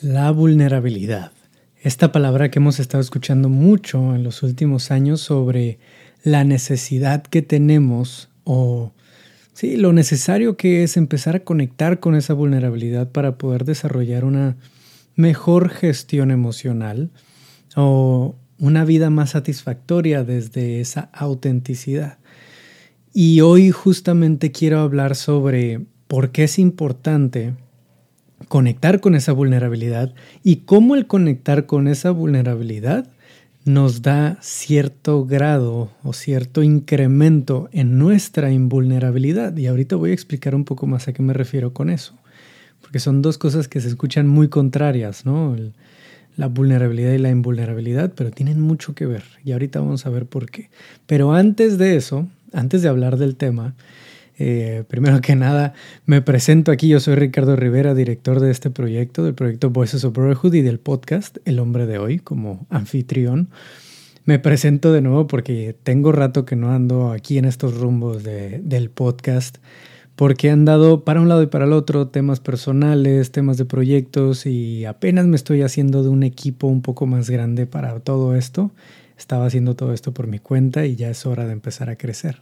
La vulnerabilidad. Esta palabra que hemos estado escuchando mucho en los últimos años sobre la necesidad que tenemos o sí, lo necesario que es empezar a conectar con esa vulnerabilidad para poder desarrollar una mejor gestión emocional o una vida más satisfactoria desde esa autenticidad. Y hoy justamente quiero hablar sobre por qué es importante conectar con esa vulnerabilidad y cómo el conectar con esa vulnerabilidad nos da cierto grado o cierto incremento en nuestra invulnerabilidad. Y ahorita voy a explicar un poco más a qué me refiero con eso, porque son dos cosas que se escuchan muy contrarias, ¿no? la vulnerabilidad y la invulnerabilidad, pero tienen mucho que ver y ahorita vamos a ver por qué. Pero antes de eso, antes de hablar del tema, eh, primero que nada, me presento aquí. Yo soy Ricardo Rivera, director de este proyecto, del proyecto Voices of Brotherhood y del podcast El Hombre de Hoy como anfitrión. Me presento de nuevo porque tengo rato que no ando aquí en estos rumbos del podcast, porque han dado para un lado y para el otro temas personales, temas de proyectos y apenas me estoy haciendo de un equipo un poco más grande para todo esto. Estaba haciendo todo esto por mi cuenta y ya es hora de empezar a crecer.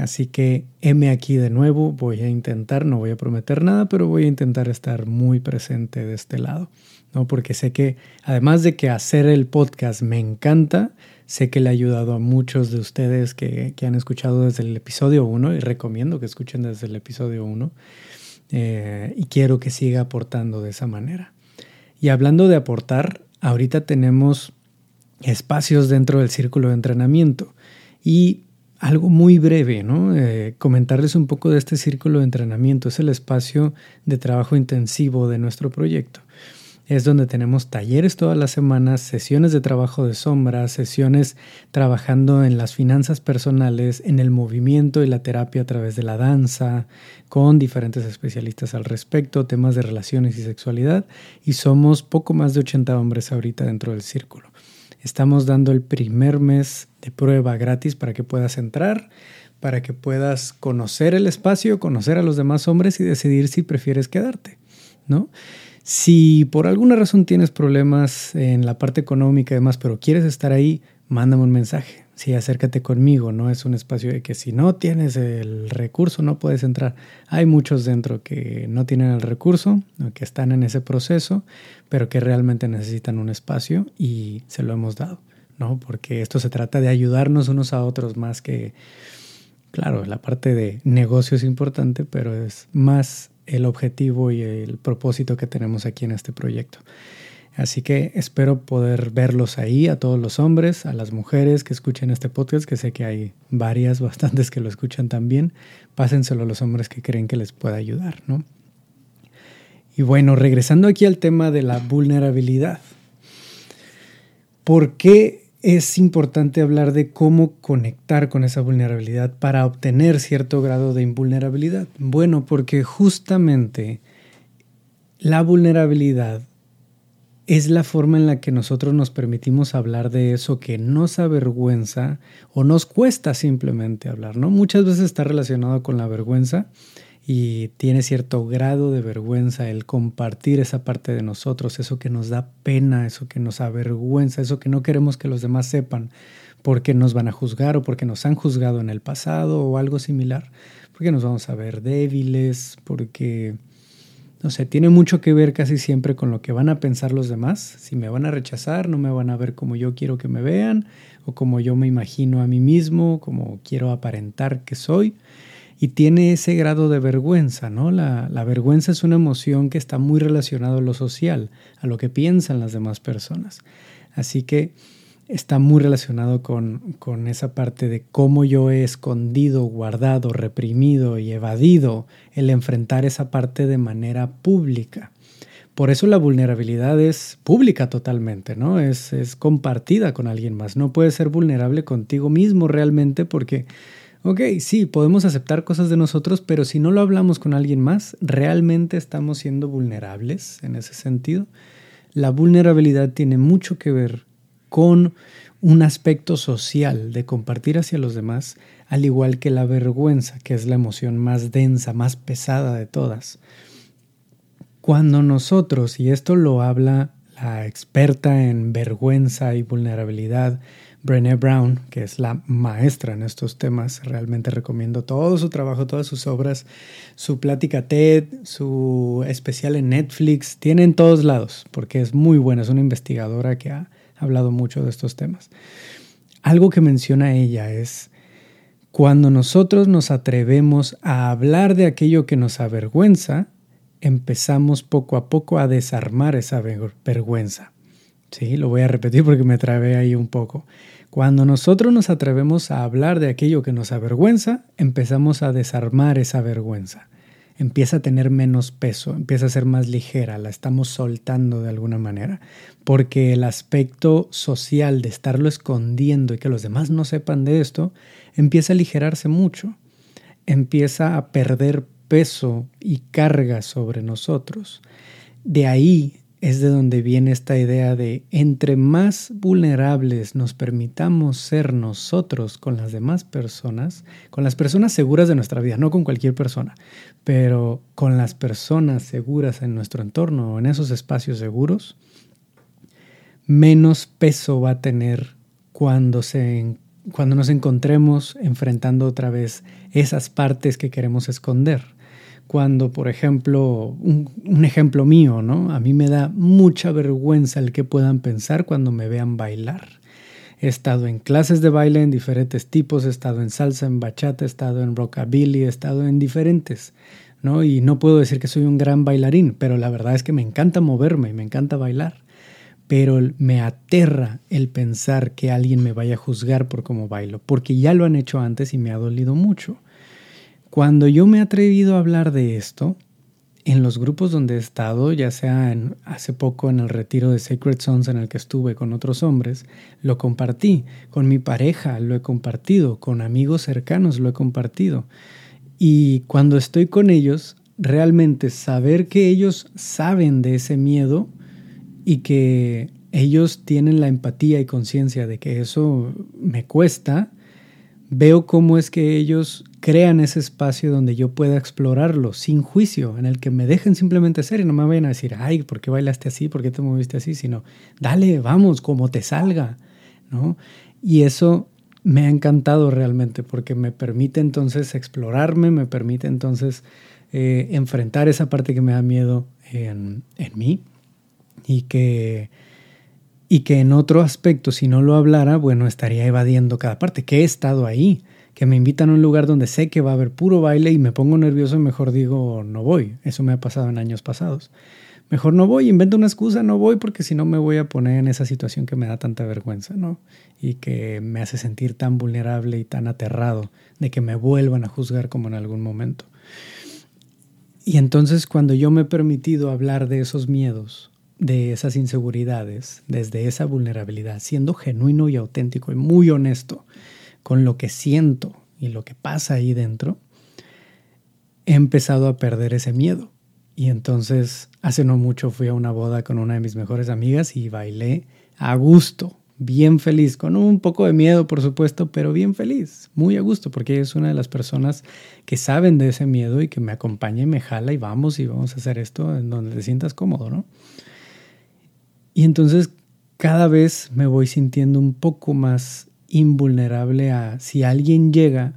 Así que heme aquí de nuevo, voy a intentar, no voy a prometer nada, pero voy a intentar estar muy presente de este lado, ¿no? Porque sé que además de que hacer el podcast me encanta, sé que le ha ayudado a muchos de ustedes que, han escuchado desde el episodio 1 y recomiendo que escuchen desde el episodio 1 eh, y quiero que siga aportando de esa manera. Y hablando de aportar, ahorita tenemos espacios dentro del círculo de entrenamiento y algo muy breve, ¿no? Eh, comentarles un poco de este círculo de entrenamiento. Es el espacio de trabajo intensivo de nuestro proyecto. Es donde tenemos talleres todas las semanas, sesiones de trabajo de sombra, sesiones trabajando en las finanzas personales, en el movimiento y la terapia a través de la danza, con diferentes especialistas al respecto, temas de relaciones y sexualidad. Y somos poco más de 80 hombres ahorita dentro del círculo. Estamos dando el primer mes de prueba gratis para que puedas entrar, para que puedas conocer el espacio, conocer a los demás hombres y decidir si prefieres quedarte, ¿no? Si por alguna razón tienes problemas en la parte económica y demás, pero quieres estar ahí, mándame un mensaje. Sí, acércate conmigo, no es un espacio de que si no tienes el recurso no puedes entrar. Hay muchos dentro que no tienen el recurso, que están en ese proceso, pero que realmente necesitan un espacio y se lo hemos dado, ¿no? Porque esto se trata de ayudarnos unos a otros más que, claro, la parte de negocio es importante, pero es más el objetivo y el propósito que tenemos aquí en este proyecto. Así que espero poder verlos ahí, a todos los hombres, a las mujeres que escuchen este podcast, que sé que hay varias, bastantes que lo escuchan también. Pásenselo a los hombres que creen que les pueda ayudar, ¿no? Y bueno, regresando aquí al tema de la vulnerabilidad. ¿Por qué es importante hablar de cómo conectar con esa vulnerabilidad para obtener cierto grado de invulnerabilidad? Bueno, porque justamente la vulnerabilidad es la forma en la que nosotros nos permitimos hablar de eso que nos avergüenza o nos cuesta simplemente hablar, ¿no? Muchas veces está relacionado con la vergüenza y tiene cierto grado de vergüenza el compartir esa parte de nosotros, eso que nos da pena, eso que nos avergüenza, eso que no queremos que los demás sepan porque nos van a juzgar o porque nos han juzgado en el pasado o algo similar, porque nos vamos a ver débiles, porque no sé, tiene mucho que ver casi siempre con lo que van a pensar los demás. Si me van a rechazar, no me van a ver como yo quiero que me vean o como yo me imagino a mí mismo, como quiero aparentar que soy. Y tiene ese grado de vergüenza, ¿no? La, vergüenza es una emoción que está muy relacionada a lo social, a lo que piensan las demás personas. Así que está muy relacionado con, con, esa parte de cómo yo he escondido, guardado, reprimido y evadido el enfrentar esa parte de manera pública. Por eso la vulnerabilidad es pública totalmente, ¿no? Es, es compartida con alguien más. No puedes ser vulnerable contigo mismo realmente porque, ok, sí, podemos aceptar cosas de nosotros, pero si no lo hablamos con alguien más, ¿realmente estamos siendo vulnerables en ese sentido? La vulnerabilidad tiene mucho que ver con un aspecto social de compartir hacia los demás, al igual que la vergüenza, que es la emoción más densa, más pesada de todas. Cuando nosotros, y esto lo habla la experta en vergüenza y vulnerabilidad, Brené Brown, que es la maestra en estos temas. Realmente recomiendo todo su trabajo, todas sus obras, su plática TED, su especial en Netflix. Tiene en todos lados, porque es muy buena. Es una investigadora que ha hablado mucho de estos temas. Algo que menciona ella es, cuando nosotros nos atrevemos a hablar de aquello que nos avergüenza, empezamos poco a poco a desarmar esa vergüenza. Sí, lo voy a repetir porque me trabé ahí un poco. Cuando nosotros nos atrevemos a hablar de aquello que nos avergüenza, empezamos a desarmar esa vergüenza. Empieza a tener menos peso, empieza a ser más ligera, la estamos soltando de alguna manera, porque el aspecto social de estarlo escondiendo y que los demás no sepan de esto, empieza a aligerarse mucho, empieza a perder peso y carga sobre nosotros. De ahí es de donde viene esta idea de entre más vulnerables nos permitamos ser nosotros con las demás personas, con las personas seguras de nuestra vida, no con cualquier persona, pero con las personas seguras en nuestro entorno o en esos espacios seguros, menos peso va a tener cuando, se, cuando nos encontremos enfrentando otra vez esas partes que queremos esconder cuando, por ejemplo, un, ejemplo mío, ¿no? A mí me da mucha vergüenza el que puedan pensar cuando me vean bailar. He estado en clases de baile en diferentes tipos, he estado en salsa, en bachata, he estado en rockabilly, he estado en diferentes, ¿no? Y no puedo decir que soy un gran bailarín, pero la verdad es que me encanta moverme y me encanta bailar. Pero me aterra el pensar que alguien me vaya a juzgar por cómo bailo, porque ya lo han hecho antes y me ha dolido mucho. Cuando yo me he atrevido a hablar de esto, en los grupos donde he estado, ya sea en, hace poco en el retiro de Sacred Sons en el que estuve con otros hombres, lo compartí. Con mi pareja lo he compartido, con amigos cercanos lo he compartido. Y cuando estoy con ellos, realmente saber que ellos saben de ese miedo y que ellos tienen la empatía y conciencia de que eso me cuesta, veo cómo es que ellos crean ese espacio donde yo pueda explorarlo sin juicio, en el que me dejen simplemente ser y no me vayan a decir, ay, ¿por qué bailaste así? ¿Por qué te moviste así? Sino, dale, vamos, como te salga, ¿no? Y eso me ha encantado realmente porque me permite entonces explorarme, me permite entonces eh, enfrentar esa parte que me da miedo en, en mí y que y que en otro aspecto, si no lo hablara, bueno, estaría evadiendo cada parte, que he estado ahí, que me invitan a un lugar donde sé que va a haber puro baile y me pongo nervioso y mejor digo, no voy. Eso me ha pasado en años pasados. Mejor no voy, invento una excusa, no voy porque si no me voy a poner en esa situación que me da tanta vergüenza, ¿no? Y que me hace sentir tan vulnerable y tan aterrado de que me vuelvan a juzgar como en algún momento. Y entonces cuando yo me he permitido hablar de esos miedos, de esas inseguridades, desde esa vulnerabilidad, siendo genuino y auténtico y muy honesto con lo que siento y lo que pasa ahí dentro, he empezado a perder ese miedo. Y entonces, hace no mucho fui a una boda con una de mis mejores amigas y bailé a gusto, bien feliz, con un poco de miedo, por supuesto, pero bien feliz, muy a gusto, porque ella es una de las personas que saben de ese miedo y que me acompaña y me jala y vamos y vamos a hacer esto en donde te sientas cómodo, ¿no? Y entonces cada vez me voy sintiendo un poco más invulnerable a si alguien llega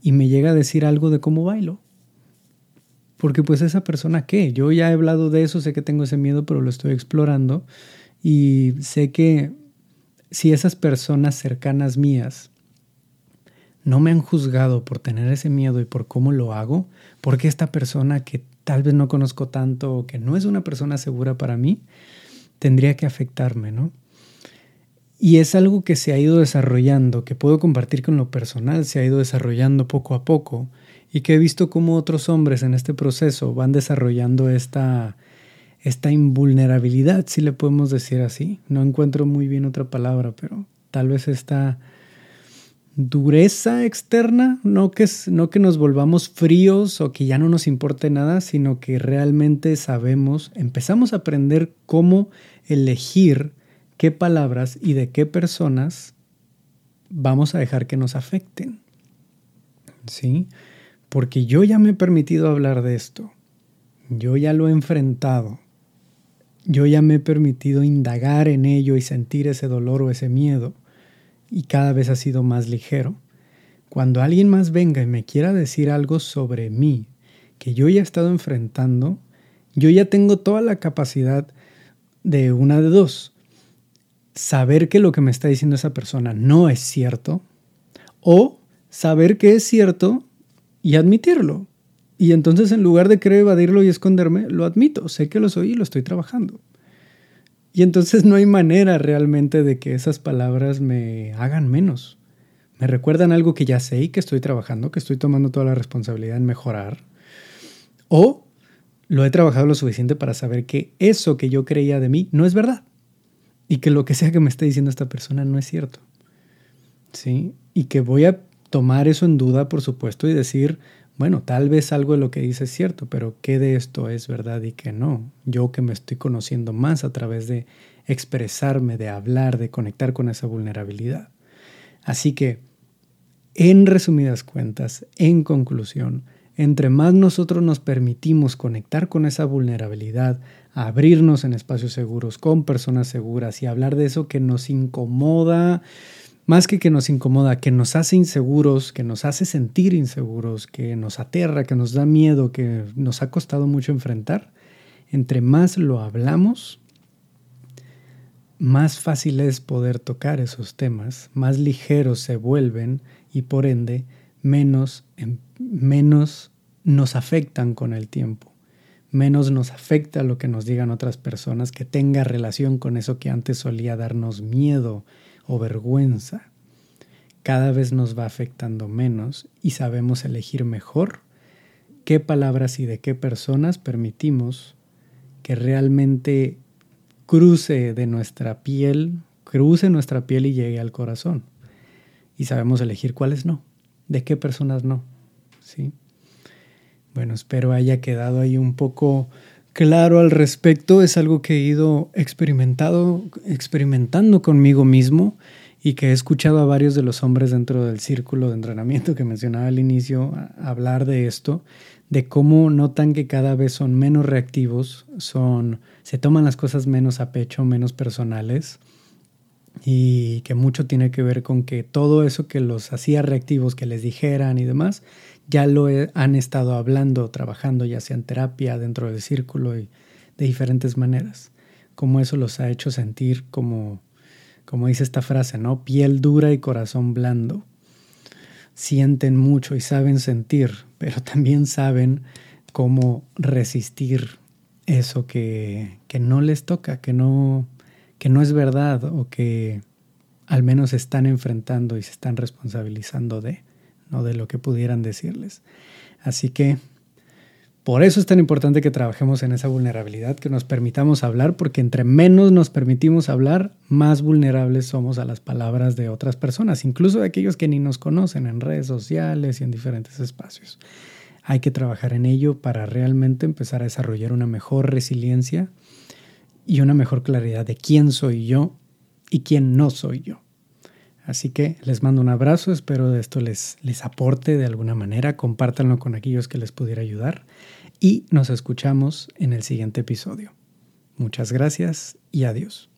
y me llega a decir algo de cómo bailo. Porque pues esa persona qué, yo ya he hablado de eso, sé que tengo ese miedo, pero lo estoy explorando. Y sé que si esas personas cercanas mías no me han juzgado por tener ese miedo y por cómo lo hago, porque esta persona que tal vez no conozco tanto o que no es una persona segura para mí, tendría que afectarme, ¿no? Y es algo que se ha ido desarrollando, que puedo compartir con lo personal, se ha ido desarrollando poco a poco y que he visto cómo otros hombres en este proceso van desarrollando esta, esta invulnerabilidad, si le podemos decir así. No encuentro muy bien otra palabra, pero tal vez esta dureza externa, no que, no que nos volvamos fríos o que ya no nos importe nada, sino que realmente sabemos, empezamos a aprender cómo elegir qué palabras y de qué personas vamos a dejar que nos afecten. ¿Sí? Porque yo ya me he permitido hablar de esto. yo ya lo he enfrentado, yo ya me he permitido indagar en ello y sentir ese dolor o ese miedo, y cada vez ha sido más ligero. Cuando alguien más venga y me quiera decir algo sobre mí que yo ya he estado enfrentando, yo ya tengo toda la capacidad de una de dos. Saber que lo que me está diciendo esa persona no es cierto o saber que es cierto y admitirlo. Y entonces en lugar de querer evadirlo y esconderme, lo admito, sé que lo soy y lo estoy trabajando. Y entonces no hay manera realmente de que esas palabras me hagan menos. Me recuerdan algo que ya sé y que estoy trabajando, que estoy tomando toda la responsabilidad en mejorar. O lo he trabajado lo suficiente para saber que eso que yo creía de mí no es verdad. Y que lo que sea que me esté diciendo esta persona no es cierto. ¿Sí? Y que voy a tomar eso en duda, por supuesto, y decir, bueno, tal vez algo de lo que dice es cierto, pero ¿qué de esto es verdad y qué no? Yo que me estoy conociendo más a través de expresarme, de hablar, de conectar con esa vulnerabilidad. Así que, en resumidas cuentas, en conclusión, entre más nosotros nos permitimos conectar con esa vulnerabilidad, abrirnos en espacios seguros, con personas seguras y hablar de eso que nos incomoda, más que que nos incomoda, que nos hace inseguros, que nos hace sentir inseguros, que nos aterra, que nos da miedo, que nos ha costado mucho enfrentar, entre más lo hablamos, más fácil es poder tocar esos temas, más ligeros se vuelven y por ende menos, em, menos nos afectan con el tiempo, menos nos afecta lo que nos digan otras personas que tenga relación con eso que antes solía darnos miedo o vergüenza, cada vez nos va afectando menos y sabemos elegir mejor qué palabras y de qué personas permitimos que realmente cruce de nuestra piel, cruce nuestra piel y llegue al corazón. Y sabemos elegir cuáles no, de qué personas no. ¿sí? Bueno, espero haya quedado ahí un poco claro al respecto. Es algo que he ido experimentado, experimentando conmigo mismo y que he escuchado a varios de los hombres dentro del círculo de entrenamiento que mencionaba al inicio hablar de esto, de cómo notan que cada vez son menos reactivos, son, se toman las cosas menos a pecho, menos personales y que mucho tiene que ver con que todo eso que los hacía reactivos, que les dijeran y demás, ya lo han estado hablando, trabajando, ya sea en terapia, dentro del círculo y de diferentes maneras. Como eso los ha hecho sentir como, como dice esta frase, ¿no? Piel dura y corazón blando. Sienten mucho y saben sentir, pero también saben cómo resistir eso que, que no les toca, que no, que no es verdad o que al menos están enfrentando y se están responsabilizando de no de lo que pudieran decirles. Así que por eso es tan importante que trabajemos en esa vulnerabilidad, que nos permitamos hablar, porque entre menos nos permitimos hablar, más vulnerables somos a las palabras de otras personas, incluso de aquellos que ni nos conocen en redes sociales y en diferentes espacios. Hay que trabajar en ello para realmente empezar a desarrollar una mejor resiliencia y una mejor claridad de quién soy yo y quién no soy yo. Así que les mando un abrazo, espero de esto les, les aporte de alguna manera, compártanlo con aquellos que les pudiera ayudar y nos escuchamos en el siguiente episodio. Muchas gracias y adiós.